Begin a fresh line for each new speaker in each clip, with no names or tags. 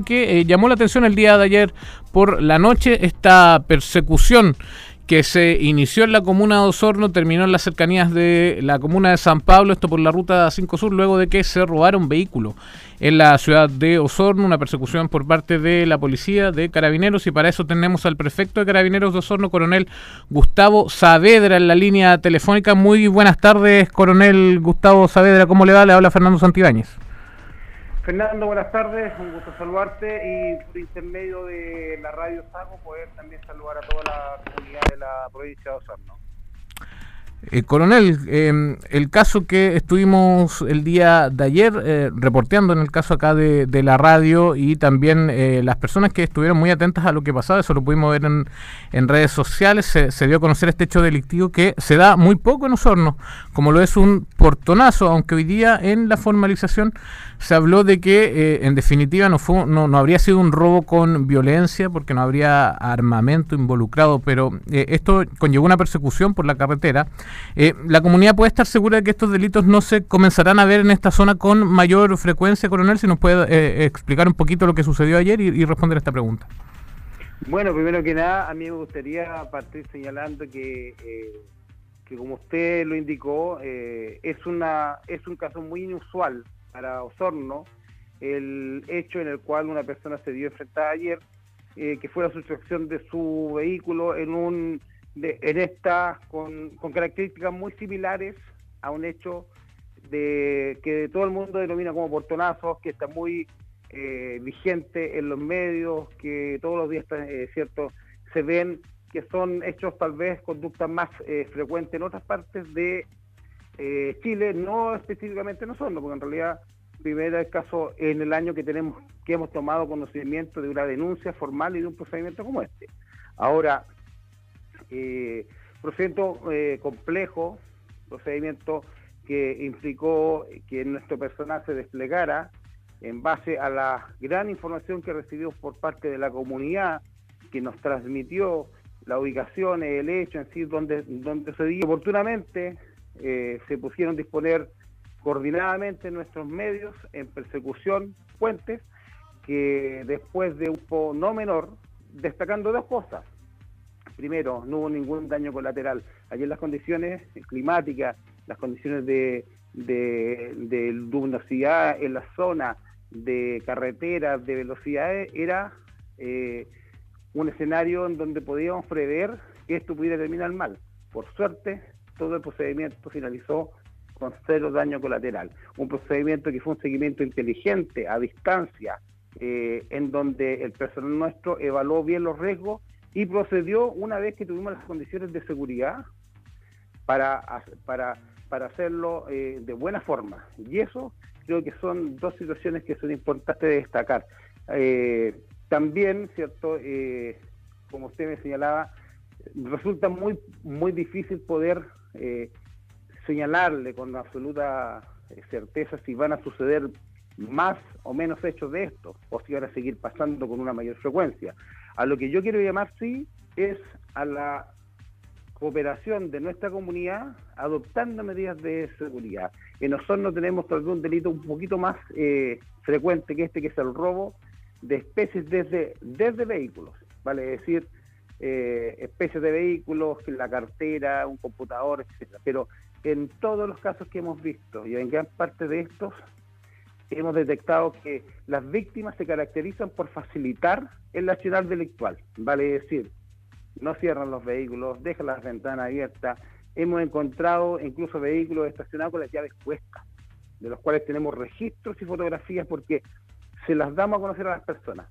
que eh, llamó la atención el día de ayer por la noche esta persecución que se inició en la comuna de Osorno, terminó en las cercanías de la comuna de San Pablo, esto por la ruta 5 Sur, luego de que se robaron vehículos en la ciudad de Osorno, una persecución por parte de la policía, de carabineros, y para eso tenemos al prefecto de carabineros de Osorno, coronel Gustavo Saavedra, en la línea telefónica. Muy buenas tardes, coronel Gustavo Saavedra, ¿cómo le va? Le habla Fernando Santibáñez.
Fernando, buenas tardes, un gusto saludarte y por intermedio de la radio Sago poder también saludar a toda la comunidad de la provincia de Osorno.
Eh, coronel, em, el caso que estuvimos el día de ayer eh, reporteando en el caso acá de, la radio y también eh, las personas que estuvieron muy atentas a lo que pasaba, eso lo pudimos ver en, en redes sociales, se, dio a conocer este hecho delictivo que se da muy poco en Osorno, como lo es un portonazo, aunque hoy día en la formalización se habló de que en definitiva no, fue, no, no, habría sido un robo con violencia porque no habría armamento involucrado, pero esto conllevó una persecución por la carretera. Eh, ¿La comunidad puede estar segura de que estos delitos no se comenzarán a ver en esta zona con mayor frecuencia, coronel? Si nos puede eh, explicar un poquito lo que sucedió ayer y, responder a esta pregunta.
Bueno, primero que nada, a mí me gustaría partir señalando que, eh, que como usted lo indicó, es, una, es un caso muy inusual para Osorno el hecho en el cual una persona se dio enfrentada ayer, que fue la sustracción de su vehículo en un de, en esta con, características muy similares a un hecho de que todo el mundo denomina como portonazos, que está muy eh, vigente en los medios, que todos los días eh, se ven que son hechos tal vez conductas más eh, frecuentes en otras partes de Chile, no específicamente nosotros, porque en realidad primero el caso en el año que tenemos que hemos tomado conocimiento de una denuncia formal y de un procedimiento como este. Ahora, eh, procedimiento eh, complejo, procedimiento que implicó que nuestro personal se desplegara en base a la gran información que recibimos por parte de la comunidad que nos transmitió la ubicación, el hecho en sí, donde, donde se dio oportunamente, eh, se pusieron a disponer coordinadamente nuestros medios en persecución puentes, que después de un poco no menor, destacando dos cosas. Primero, no hubo ningún daño colateral. Ayer las condiciones climáticas, las condiciones de, de, luminosidad en la zona, de carreteras, de velocidades, era eh, un escenario en donde podíamos prever que esto pudiera terminar mal. Por suerte, todo el procedimiento finalizó con cero daño colateral. Un procedimiento que fue un seguimiento inteligente, a distancia, eh, en donde el personal nuestro evaluó bien los riesgos y procedió una vez que tuvimos las condiciones de seguridad para, para, para hacerlo eh, de buena forma. Y eso creo que son dos situaciones que son importantes de destacar. Eh, también, ¿cierto? Como usted me señalaba, resulta muy, muy difícil poder señalarle con absoluta certeza si van a suceder más o menos hechos de esto, o si van a seguir pasando con una mayor frecuencia. A lo que yo quiero llamar, sí, es a la cooperación de nuestra comunidad adoptando medidas de seguridad. En Osorno tenemos tal vez un delito un poquito más eh, frecuente que este, que es el robo de especies desde, desde vehículos, vale decir, eh, especies de vehículos, la cartera, un computador, etcétera. Pero en todos los casos que hemos visto y en gran parte de estos hemos detectado que las víctimas se caracterizan por facilitar el nacional delictual, vale decir, no cierran los vehículos, dejan las ventanas abiertas. Hemos encontrado incluso vehículos estacionados con las llaves puestas, de los cuales tenemos registros y fotografías porque se las damos a conocer a las personas.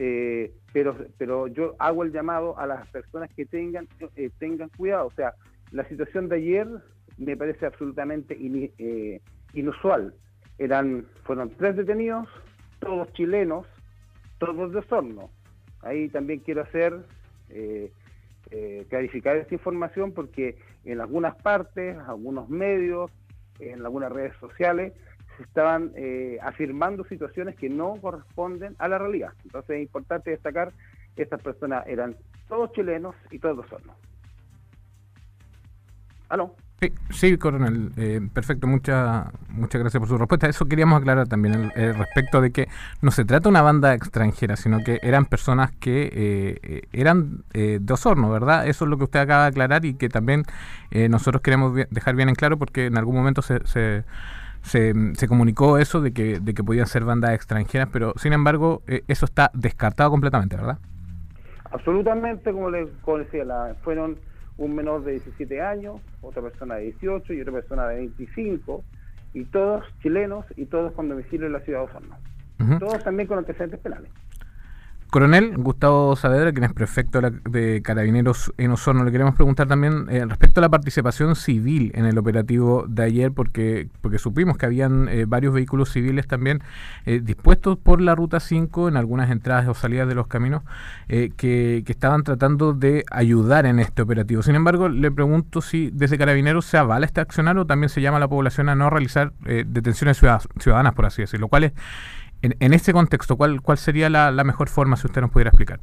Eh, pero, pero yo hago el llamado a las personas que tengan, eh, tengan cuidado. O sea, la situación de ayer me parece absolutamente eh, inusual eran, fueron tres detenidos, todos chilenos, todos de Osorno. Ahí también quiero hacer, eh, clarificar esta información porque en algunas partes, algunos medios, en algunas redes sociales, se estaban eh, afirmando situaciones que no corresponden a la realidad. Entonces es importante destacar que estas personas eran todos chilenos y todos Osorno. ¿Aló?
Sí, coronel, eh, perfecto, muchas muchas gracias por su respuesta. Eso queríamos aclarar también el, respecto de que no se trata de una banda extranjera, sino que eran personas que eh, eh, eran de Osorno, ¿verdad? Eso es lo que usted acaba de aclarar y que también nosotros queremos dejar bien en claro porque en algún momento se, se, se, comunicó eso de que, de que podían ser bandas extranjeras, pero sin embargo eso está descartado completamente, ¿verdad?
Absolutamente, como les decía, la, fueron un menor de 17 años, otra persona de 18 y otra persona de 25, y todos chilenos y todos con domicilio en la ciudad de Osorno. Todos también con antecedentes penales.
Coronel Gustavo Saavedra, quien es prefecto de Carabineros en Osorno, le queremos preguntar también eh, respecto a la participación civil en el operativo de ayer, porque, porque supimos que habían eh, varios vehículos civiles también eh, dispuestos por la Ruta 5 en algunas entradas o salidas de los caminos que, que, estaban tratando de ayudar en este operativo. Sin embargo, le pregunto si desde Carabineros se avala este accionar o también se llama a la población a no realizar detenciones ciudadanas, por así decirlo, cuál es en, en este contexto, ¿cuál, cuál sería la, mejor forma, si usted nos pudiera explicar?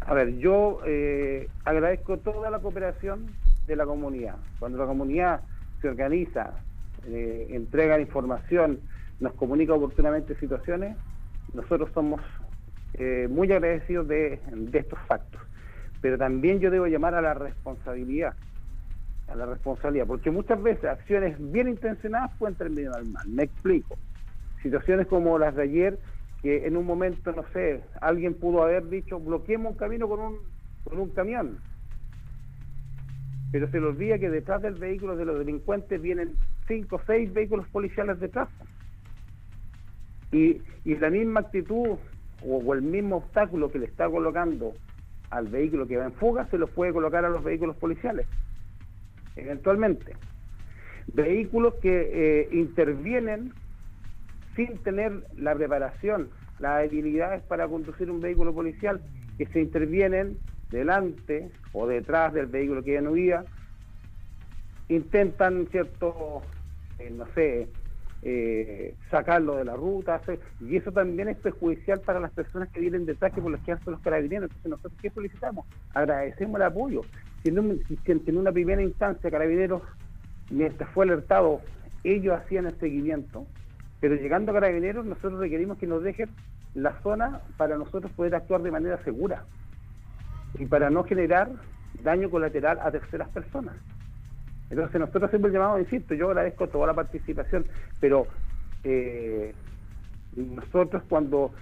A ver, yo eh, agradezco toda la cooperación de la comunidad. Cuando la comunidad se organiza, eh, entrega información, nos comunica oportunamente situaciones, nosotros somos eh, muy agradecidos de, de, estos factos. Pero también yo debo llamar a la responsabilidad, a la responsabilidad, porque muchas veces acciones bien intencionadas pueden terminar mal. Me explico situaciones como las de ayer, que en un momento, no sé, alguien pudo haber dicho, bloqueemos un camino con un, con un camión. Pero se le olvida que detrás del vehículo de los delincuentes vienen cinco o seis vehículos policiales detrás. Y, y la misma actitud o, el mismo obstáculo que le está colocando al vehículo que va en fuga se lo puede colocar a los vehículos policiales, eventualmente. Vehículos que eh, intervienen sin tener la preparación, las habilidades para conducir un vehículo policial, que se intervienen delante o detrás del vehículo que ya no huía, intentan, ¿cierto?, eh, no sé, eh, sacarlo de la ruta, y eso también es perjudicial para las personas que vienen detrás, que por las que hacen los carabineros. Entonces, nosotros, ¿qué solicitamos? Agradecemos el apoyo. Si en, una primera instancia, carabineros, mientras fue alertado, ellos hacían el seguimiento, pero llegando a carabineros, nosotros requerimos que nos dejen la zona para nosotros poder actuar de manera segura y para no generar daño colateral a terceras personas. Entonces nosotros siempre llamamos, insisto, yo agradezco toda la participación, pero eh, nosotros cuando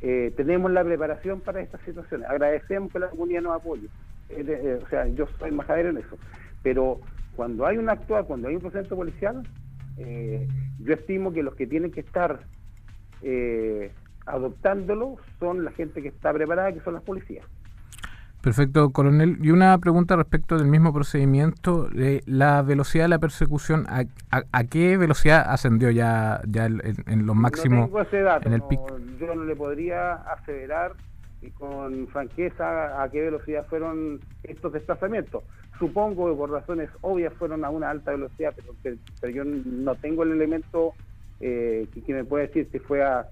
eh, tenemos la preparación para estas situaciones, agradecemos que la comunidad nos apoye. Eh, o sea, yo soy majadero en eso, pero cuando hay un actual, cuando hay un proceso policial, eh, yo estimo que los que tienen que estar eh, adoptándolo son la gente que está preparada, que son las policías.
Perfecto, coronel. Y una pregunta respecto del mismo procedimiento, eh, la velocidad de la persecución, ¿a, a, qué velocidad ascendió ya, ya en, los máximos?
No ese dato, en el yo no le podría aseverar con franqueza a qué velocidad fueron estos desplazamientos. Supongo que por razones obvias fueron a una alta velocidad, pero, pero yo no tengo el elemento eh, que, me puede decir si fue a,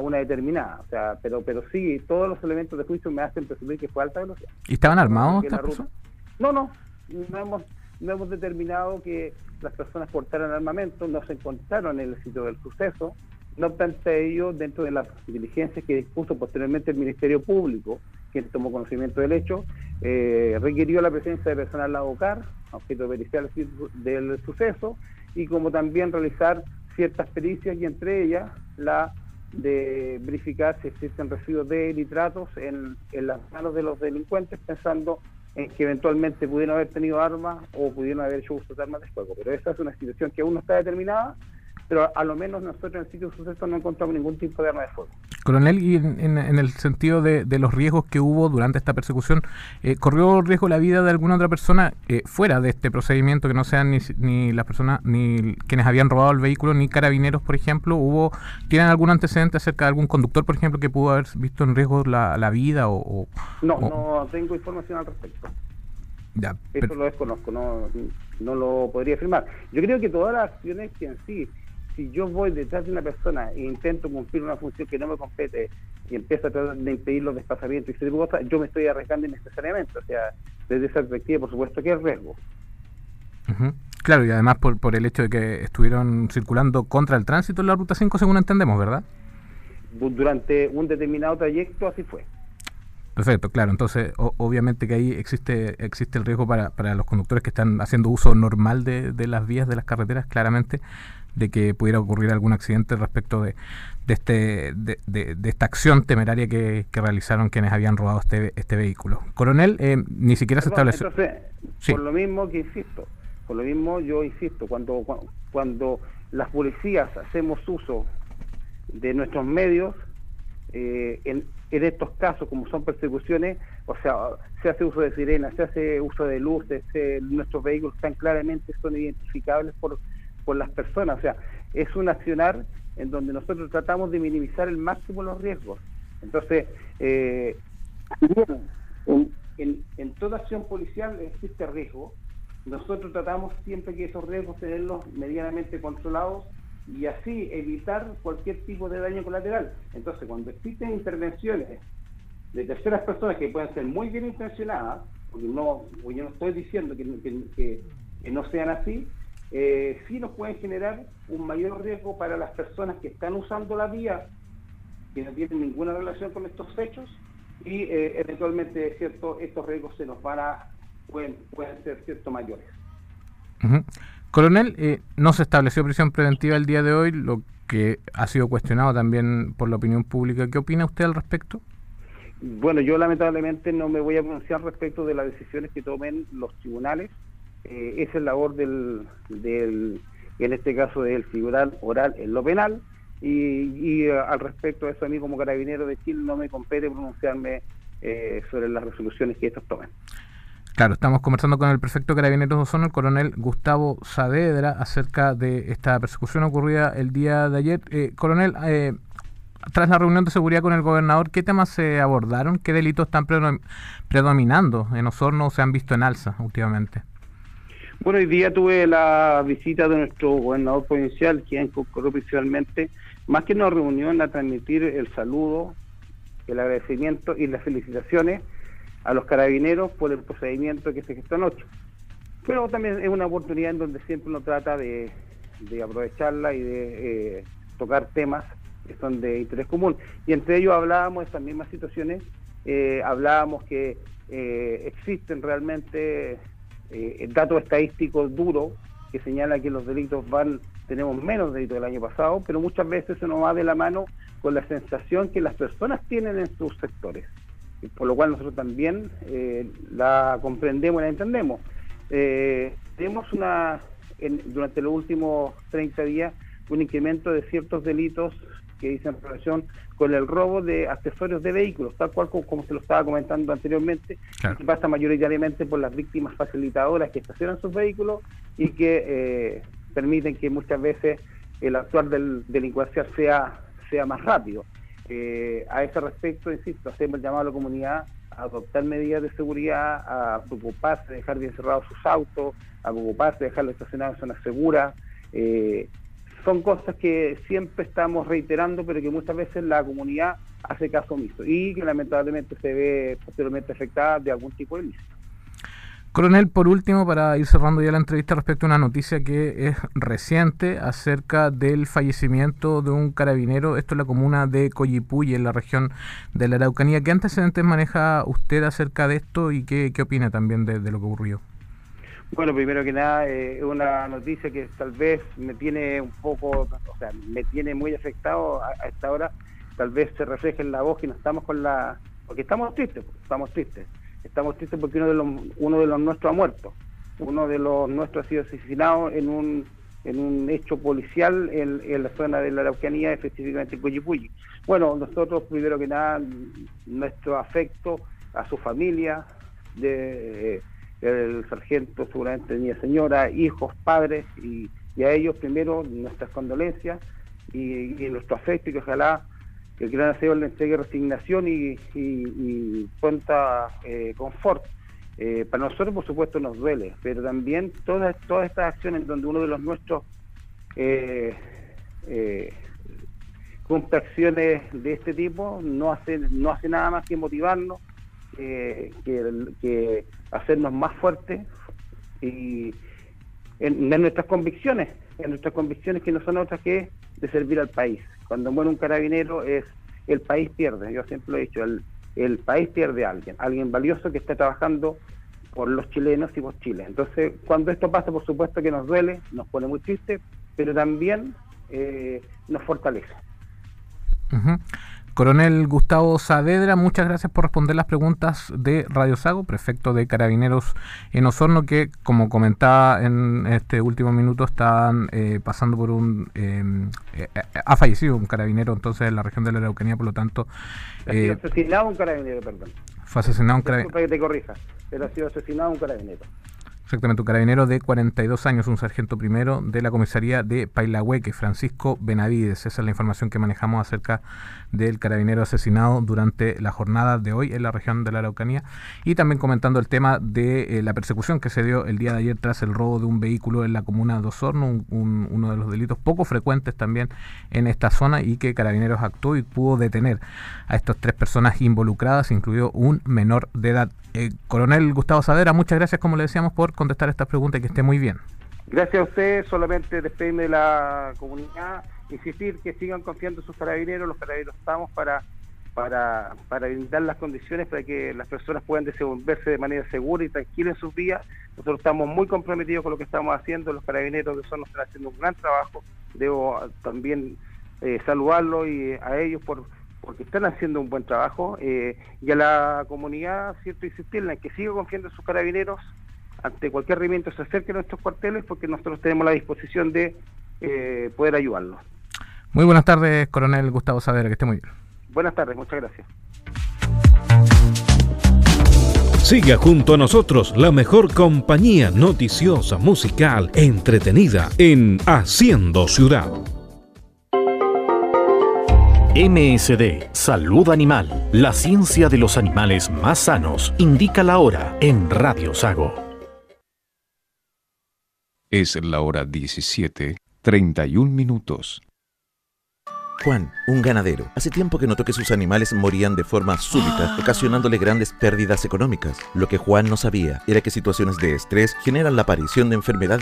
una determinada. O sea, pero pero sí, todos los elementos de juicio me hacen presumir que fue a alta velocidad.
¿Y estaban armados?
No, no, no hemos, no hemos determinado que las personas portaran armamento, no se encontraron en el sitio del suceso. No obstante ello, dentro de las diligencias que dispuso posteriormente el Ministerio Público, quien tomó conocimiento del hecho, eh, requirió la presencia de personal la OCAR, objeto pericial del suceso, y como también realizar ciertas pericias y entre ellas la de verificar si existen residuos de nitratos en, en las manos de los delincuentes, pensando en que eventualmente pudieron haber tenido armas o pudieron haber hecho uso de armas de fuego. Pero esa es una situación que aún no está determinada pero a lo menos nosotros en el sitio de suceso no encontramos ningún tipo de arma de fuego.
Coronel, y en, el sentido de, los riesgos que hubo durante esta persecución, eh, ¿corrió riesgo la vida de alguna otra persona eh, fuera de este procedimiento que no sean ni, ni las personas, ni quienes habían robado el vehículo, ni carabineros, por ejemplo? ¿Hubo, ¿Tienen algún antecedente acerca de algún conductor, por ejemplo, que pudo haber visto en riesgo la, la vida? O,
no, no tengo información al respecto. Ya, Eso lo desconozco, no, no lo podría afirmar. Yo creo que todas las acciones que en sí si yo voy detrás de una persona e intento cumplir una función que no me compete y empiezo a tratar de impedir los desplazamientos y ese tipo de cosas, yo me estoy arriesgando innecesariamente. O sea, desde esa perspectiva, por supuesto que es riesgo.
Claro, y además por, por el hecho de que estuvieron circulando contra el tránsito en la Ruta 5, según entendemos, ¿verdad?
Durante un determinado trayecto así fue.
Perfecto, claro. Entonces, obviamente que ahí existe existe el riesgo para, para los conductores que están haciendo uso normal de, de las vías de las carreteras, claramente, de que pudiera ocurrir algún accidente respecto de, de este de, de, esta acción temeraria que, que, realizaron quienes habían robado este este vehículo. Coronel, eh, ni siquiera se estableció.
Entonces, por lo mismo que insisto, por lo mismo yo insisto, cuando, cuando las policías hacemos uso de nuestros medios, eh, en, en estos casos, como son persecuciones, o sea, se hace uso de sirenas, se hace uso de luces, nuestros vehículos están claramente, son identificables por, por las personas, o sea, es un accionar en donde nosotros tratamos de minimizar el máximo los riesgos. Entonces, eh, en, en, toda acción policial existe riesgo, nosotros tratamos siempre que esos riesgos tenerlos medianamente controlados y así evitar cualquier tipo de daño colateral. Entonces, cuando existen intervenciones de terceras personas que pueden ser muy bien intencionadas, porque no, yo no estoy diciendo que, no sean así, eh, sí nos pueden generar un mayor riesgo para las personas que están usando la vía, que no tienen ninguna relación con estos hechos, y eh, eventualmente cierto estos riesgos se nos van a pueden, pueden ser cierto mayores.
Coronel, eh, no se estableció prisión preventiva el día de hoy, lo que ha sido cuestionado también por la opinión pública. ¿Qué opina usted al respecto?
Bueno, yo lamentablemente no me voy a pronunciar respecto de las decisiones que tomen los tribunales. Eh, esa es labor del, del, en este caso del tribunal oral en lo penal. Y, eh, al respecto de eso, a mí como carabinero de Chile no me compete pronunciarme eh, sobre las resoluciones que estos tomen.
Claro, estamos conversando con el prefecto Carabineros de Osorno, el coronel Gustavo Saavedra, acerca de esta persecución ocurrida el día de ayer. Eh, coronel, eh, tras la reunión de seguridad con el gobernador, ¿qué temas se abordaron? ¿Qué delitos están predominando en Osorno o se han visto en alza últimamente?
Bueno, hoy día tuve la visita de nuestro gobernador provincial, quien concurrió principalmente, más que una reunión, a transmitir el saludo, el agradecimiento y las felicitaciones a los carabineros por el procedimiento que se gestó anoche. Pero también es una oportunidad en donde siempre uno trata de, aprovecharla y de eh, tocar temas que son de interés común. Y entre ellos hablábamos de estas mismas situaciones, eh, hablábamos que eh, existen realmente datos estadísticos duros que señalan que los delitos van, tenemos menos delitos del año pasado, pero muchas veces eso no va de la mano con la sensación que las personas tienen en sus sectores por lo cual nosotros también eh, la comprendemos y la entendemos. Eh, tenemos una, durante los últimos 30 días, un incremento de ciertos delitos que dicen relación con el robo de accesorios de vehículos, tal cual como, se lo estaba comentando anteriormente, que pasa mayoritariamente por las víctimas facilitadoras que estacionan sus vehículos y que eh, permiten que muchas veces el actuar del delincuencial sea, sea más rápido. Eh, a ese respecto, insisto, hacemos el llamado a la comunidad a adoptar medidas de seguridad, a preocuparse de dejar bien cerrados sus autos, a preocuparse de dejarlos estacionados en zonas seguras. Eh, son cosas que siempre estamos reiterando, pero que muchas veces la comunidad hace caso omiso y que lamentablemente se ve posteriormente afectada de algún tipo de ilícito.
Coronel, por último, para ir cerrando ya la entrevista respecto a una noticia que es reciente acerca del fallecimiento de un carabinero, esto es la comuna de Coyipuy, en la región de la Araucanía. ¿Qué antecedentes maneja usted acerca de esto y qué, opina también de, lo que ocurrió?
Bueno, primero que nada, eh, es una noticia que tal vez me tiene un poco, o sea, me tiene muy afectado a, esta hora, tal vez se refleje en la voz que no estamos con la... porque estamos tristes, estamos tristes. Estamos tristes porque uno de los, uno de los nuestros ha muerto, uno de los nuestros ha sido asesinado en un, en un hecho policial en, la zona de la Araucanía, específicamente en Coyipulli. Bueno, nosotros primero que nada, nuestro afecto a su familia, de, eh, el sargento seguramente tenía señora, hijos, padres, y, a ellos primero nuestras condolencias y, y nuestro afecto y que ojalá que el gran aseo le entregue resignación y, y, cuenta eh, confort. Eh, para nosotros, por supuesto, nos duele, pero también todas, todas estas acciones donde uno de los nuestros eh, eh, cumple acciones de este tipo, no hace, no hace nada más que motivarnos, que, hacernos más fuertes y en, nuestras convicciones, en nuestras convicciones que no son otras que de servir al país. Cuando muere un carabinero es el país pierde, yo siempre lo he dicho, el, el país pierde a alguien, alguien valioso que está trabajando por los chilenos y por Chile. Entonces, cuando esto pasa, por supuesto que nos duele, nos pone muy triste, pero también eh, nos fortalece.
Coronel Gustavo Saavedra, muchas gracias por responder las preguntas de Radio Sago, prefecto de Carabineros en Osorno, que como comentaba en este último minuto están eh, pasando por un... Em, eh, ha fallecido un carabinero entonces en la región de la Araucanía, por lo tanto...
Ha sido asesinado un carabinero, perdón.
Fue asesinado un carabinero.
que te corrija, pero ha sido asesinado un carabinero.
Exactamente, un carabinero de 42 años, un sargento primero de la comisaría de Pailahueque, Francisco Benavides. Esa es la información que manejamos acerca del carabinero asesinado durante la jornada de hoy en la región de la Araucanía. Y también comentando el tema de eh, la persecución que se dio el día de ayer tras el robo de un vehículo en la comuna de Osorno, uno de los delitos poco frecuentes también en esta zona y que Carabineros actuó y pudo detener a estas tres personas involucradas, incluido un menor de edad. Eh, coronel Gustavo Sadera, muchas gracias, como le decíamos, por contestar estas preguntas y que esté muy bien.
Gracias a usted, solamente despedirme de la comunidad, insistir que sigan confiando en sus carabineros, los carabineros estamos para, para, para brindar las condiciones para que las personas puedan desenvolverse de manera segura y tranquila en sus vías. Nosotros estamos muy comprometidos con lo que estamos haciendo, los carabineros de Osorno están haciendo un gran trabajo, debo también eh, saludarlos y a ellos por porque están haciendo un buen trabajo eh, y a la comunidad, cierto, insistirle en que siga confiando en sus carabineros ante cualquier requerimiento se acerque a nuestros cuarteles porque nosotros tenemos la disposición de eh, poder ayudarlos.
Muy buenas tardes, coronel Gustavo Saavedra, que esté muy bien.
Buenas tardes, muchas gracias.
Siga junto a nosotros la mejor compañía noticiosa, musical, entretenida en Haciendo Ciudad.
MSD, Salud Animal, la ciencia de los animales más sanos, indica la hora en Radio Sago.
Es la hora 17, 31 minutos.
Juan, un ganadero. Hace tiempo que notó que sus animales morían de forma súbita, ocasionándole grandes pérdidas económicas. Lo que Juan no sabía era que situaciones de estrés generan la aparición de enfermedades